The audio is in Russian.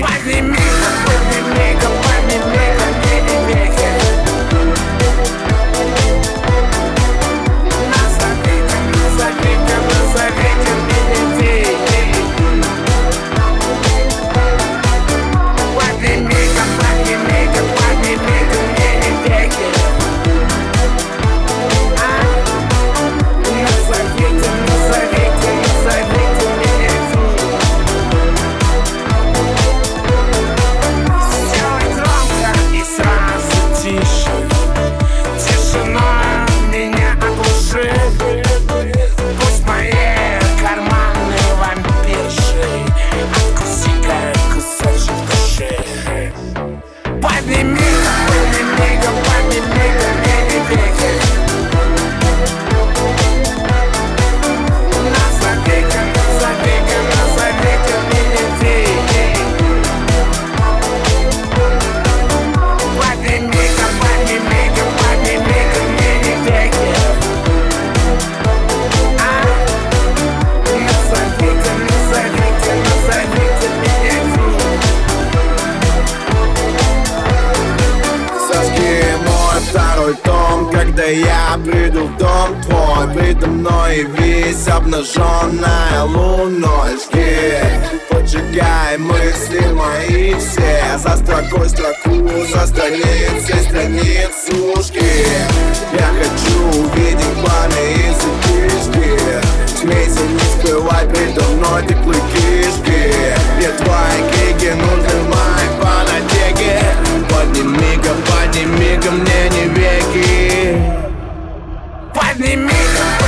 Party nigga, party nigga, party Когда я приду в дом твой Предо мной весь обнаженная луной Жги, поджигай мысли мои все За строкой строку, за страницей страниц ушки. Я хочу me.